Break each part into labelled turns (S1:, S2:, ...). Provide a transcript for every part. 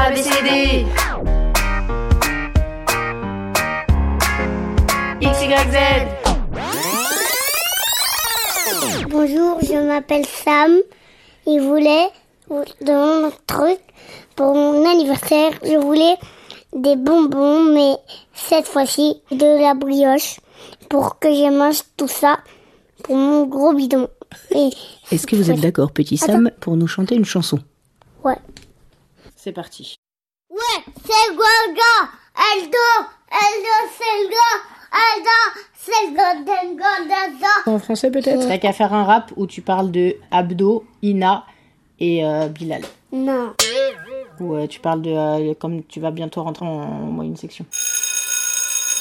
S1: ABCD XYZ
S2: Bonjour, je m'appelle Sam. Et voulais, dans mon truc, pour mon anniversaire, je voulais des bonbons, mais cette fois-ci, de la brioche, pour que je mange tout ça pour mon gros bidon.
S3: Est-ce que vous êtes d'accord, petit Sam, pour nous chanter une chanson?
S2: Ouais.
S3: C'est parti.
S2: Ouais, c'est le gars, elle dort, elle dort, c'est dort.
S3: En français peut-être T'as qu'à faire un rap où tu parles de Abdo, Ina et euh, Bilal.
S2: Non.
S3: Ou euh, tu parles de... euh, comme tu vas bientôt rentrer en, moyenne section.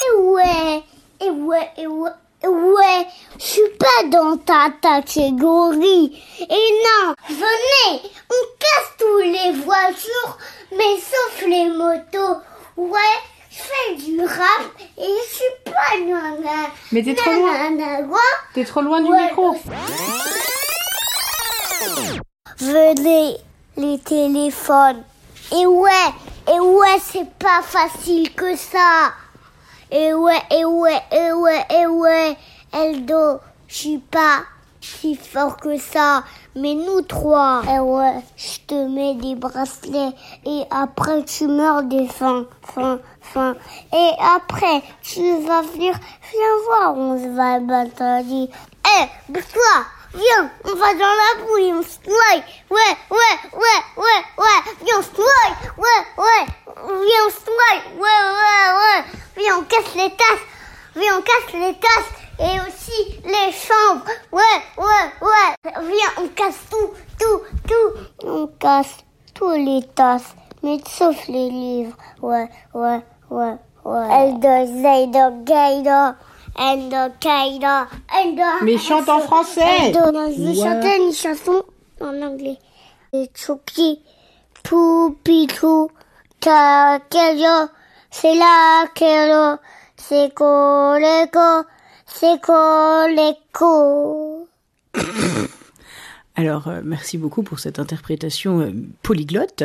S2: Et ouais, et ouais, et ouais, et ouais, je suis pas dans ta catégorie. Et non, venez, on tous les voitures, mais sauf les motos. Ouais, je fais du rap et je suis pas nana.
S3: Mais t'es trop loin. T'es trop loin du
S2: Ouais.
S3: micro
S2: Venez, les téléphones. Et ouais, et ouais, c'est pas facile que ça. Et ouais, et ouais, et ouais, et ouais, Eldo, je suis pas si fort que ça. Mais nous trois, et ouais, je te mets des bracelets et après tu meurs des faim, faim, faim. Et après, tu vas venir, viens voir, on se va battre. Eh, bouge-toi Viens, on va dans la bouille, on se noie. Ouais, ouais, ouais, ouais, ouais. Viens, on se noie. Ouais, ouais. Viens, on se noie. Ouais, ouais, ouais. Viens, on casse les tasses. Viens, on casse les tasses. Et aussi les chambres. Ouais, ouais, ouais. Viens, on casse tout, tout, tout. On casse tous les tasses. Mais sauf les livres. Ouais, ouais, ouais, ouais. Eldo, Zaydo, Gaydo. Eldo, Kaido. Eldo.
S3: Mais chante en français
S2: Eldo, non, je chanter une chanson en anglais. Et Chucky, Pupitou, Takeyo, c'est la Kero, c'est Koleko, c'est Koleko.
S3: Alors, euh, merci beaucoup pour cette interprétation euh, polyglotte.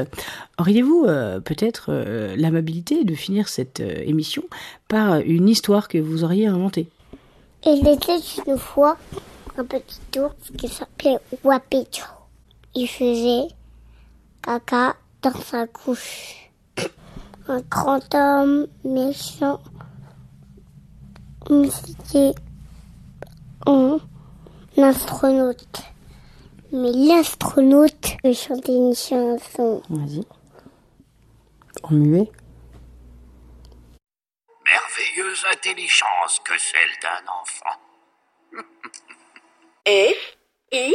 S3: Auriez-vous euh, peut-être euh, l'amabilité de finir cette euh, émission par une histoire que vous auriez inventée?
S2: Il était une fois un petit ours qui s'appelait Wapito. Il faisait caca dans sa couche. Un grand homme méchant. C'était un astronaute. Mais l'astronaute veut chanter une chanson.
S3: Vas-y. En muet
S4: Merveilleuse intelligence que celle d'un enfant.
S1: F I